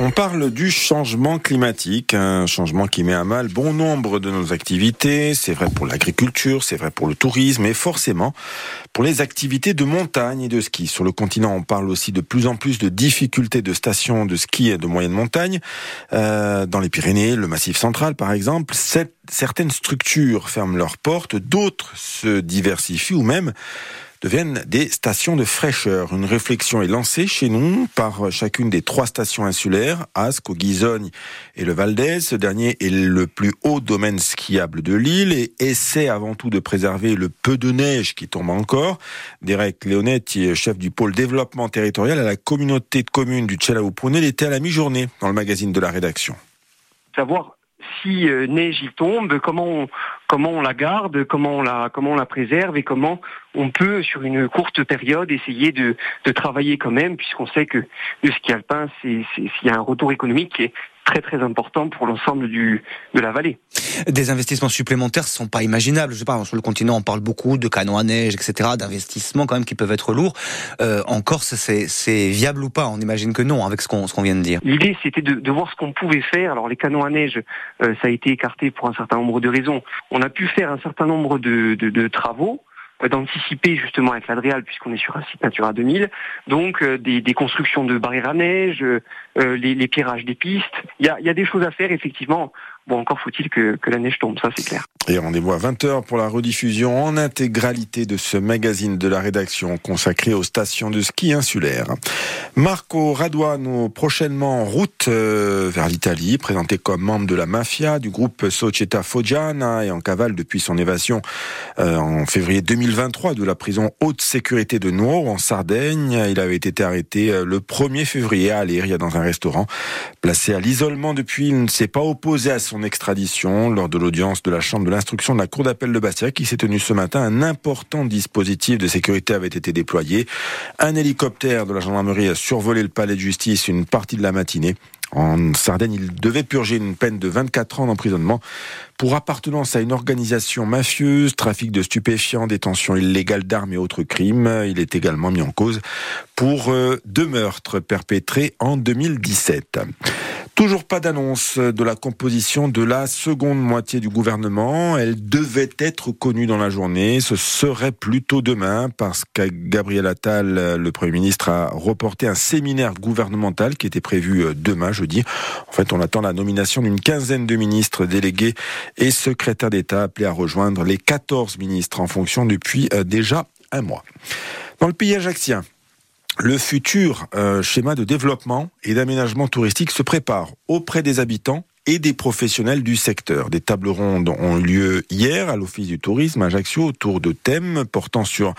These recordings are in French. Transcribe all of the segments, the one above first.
On parle du changement climatique, un changement qui met à mal bon nombre de nos activités. C'est vrai pour l'agriculture, c'est vrai pour le tourisme et forcément pour les activités de montagne et de ski. Sur le continent, on parle aussi de plus en plus de difficultés de stations de ski et de moyenne montagne. Euh, dans les Pyrénées, le Massif central par exemple, certaines structures ferment leurs portes, d'autres se diversifient ou même deviennent des stations de fraîcheur. Une réflexion est lancée chez nous par chacune des trois stations insulaires, Ascq, Guisogne et le Val. Ce dernier est le plus haut domaine skiable de l'île et essaie avant tout de préserver le peu de neige qui tombe encore. Derek Leonetti, chef du pôle développement territorial à la communauté de communes du Tchalaou-Prunel, était à la mi-journée dans le magazine de la rédaction. Savoir si euh, neige il tombe, comment on, comment on la garde, comment on la, comment on la préserve et comment on peut, sur une courte période, essayer de, de travailler quand même, puisqu'on sait que le ski alpin, c'est, s'il y a un retour économique qui très très important pour l'ensemble du de la vallée. Des investissements supplémentaires sont pas imaginables. Je sais pas, sur le continent, on parle beaucoup de canons à neige, etc., d'investissements quand même qui peuvent être lourds. Euh, en Corse, c'est viable ou pas? On imagine que non, avec ce qu'on qu'on vient de dire. L'idée, c'était de, de, voir ce qu'on pouvait faire. Alors les canons à neige, euh, ça a été écarté pour un certain nombre de raisons. On a pu faire un certain nombre de, de, de travaux d'anticiper justement avec l'Adrial puisqu'on est sur un site Natura 2000. Donc euh, des, des, constructions de barrières à neige, euh, les, les pierrages des pistes. Il y a des choses à faire effectivement. Bon, encore faut-il que, que, la neige tombe, ça c'est clair. Et rendez-vous à 20h pour la rediffusion en intégralité de ce magazine de la rédaction consacré aux stations de ski insulaires. Marco Raduano, prochainement en route vers l'Italie, présenté comme membre de la mafia du groupe Società Foggiana et en cavale depuis son évasion en février 2023 de la prison haute sécurité de Nour en Sardaigne. Il avait été arrêté le 1er février à Aléria dans un restaurant. Placé à l'isolement depuis, il ne s'est pas opposé à son extradition lors de l'audience de la chambre de l'instruction de la cour d'appel de Bastia qui s'est tenue ce matin. Un important dispositif de sécurité avait été déployé. Un hélicoptère de la gendarmerie a survolé le palais de justice une partie de la matinée. En Sardaigne, il devait purger une peine de 24 ans d'emprisonnement pour appartenance à une organisation mafieuse, trafic de stupéfiants, détention illégale d'armes et autres crimes. Il est également mis en cause pour deux meurtres perpétrés en 2017. Toujours pas d'annonce de la composition de la seconde moitié du gouvernement. Elle devait être connue dans la journée. Ce serait plutôt demain parce que Gabriel Attal, le Premier ministre, a reporté un séminaire gouvernemental qui était prévu demain, jeudi. En fait, on attend la nomination d'une quinzaine de ministres délégués et secrétaires d'État appelés à rejoindre les 14 ministres en fonction depuis déjà un mois. Dans le pays ajaxien, le futur euh, schéma de développement et d'aménagement touristique se prépare auprès des habitants et des professionnels du secteur. Des tables rondes ont eu lieu hier à l'Office du tourisme à Ajaccio autour de thèmes portant sur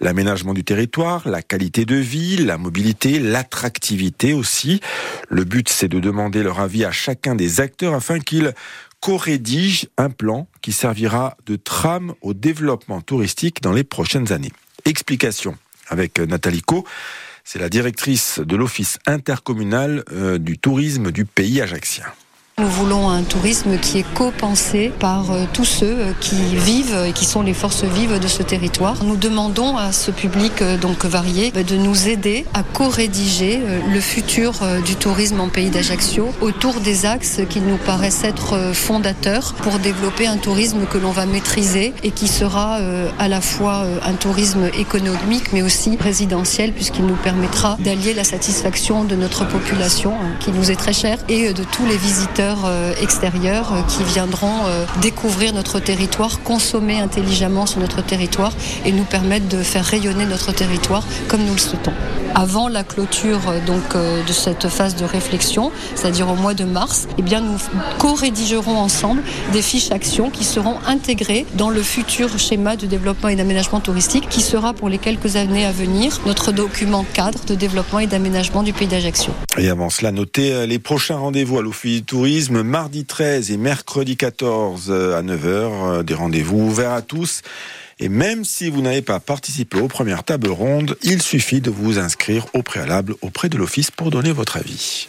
l'aménagement du territoire, la qualité de vie, la mobilité, l'attractivité aussi. Le but, c'est de demander leur avis à chacun des acteurs afin qu'ils co-rédigent un plan qui servira de trame au développement touristique dans les prochaines années. Explication avec Nathalie Co. C'est la directrice de l'Office intercommunal du tourisme du pays ajaxien. Nous voulons un tourisme qui est co-pensé par euh, tous ceux qui vivent et qui sont les forces vives de ce territoire. Nous demandons à ce public euh, donc varié de nous aider à co-rédiger euh, le futur du tourisme en pays d'Ajaccio autour des axes qui nous paraissent être fondateurs pour développer un tourisme que l'on va maîtriser et qui sera à la fois un tourisme économique mais aussi résidentiel puisqu'il nous permettra d'allier la satisfaction de notre population hein, qui nous est très chère et de tous les visiteurs extérieurs qui viendront découvrir notre territoire, consommer intelligemment sur notre territoire et nous permettre de faire rayonner notre territoire comme nous le souhaitons. Avant la clôture donc de cette phase de réflexion, c'est-à-dire au mois de mars, eh bien nous co-rédigerons ensemble des fiches actions qui seront intégrées dans le futur schéma de développement et d'aménagement touristique qui sera pour les quelques années à venir notre document cadre de développement et d'aménagement du pays d'Ajaccio. Et avant cela, notez les prochains rendez-vous à l'Office du Tourisme, mardi 13 et mercredi 14 à 9h, des rendez-vous ouverts à tous. Et même si vous n'avez pas participé aux premières tables rondes, il suffit de vous inscrire au préalable auprès de l'Office pour donner votre avis.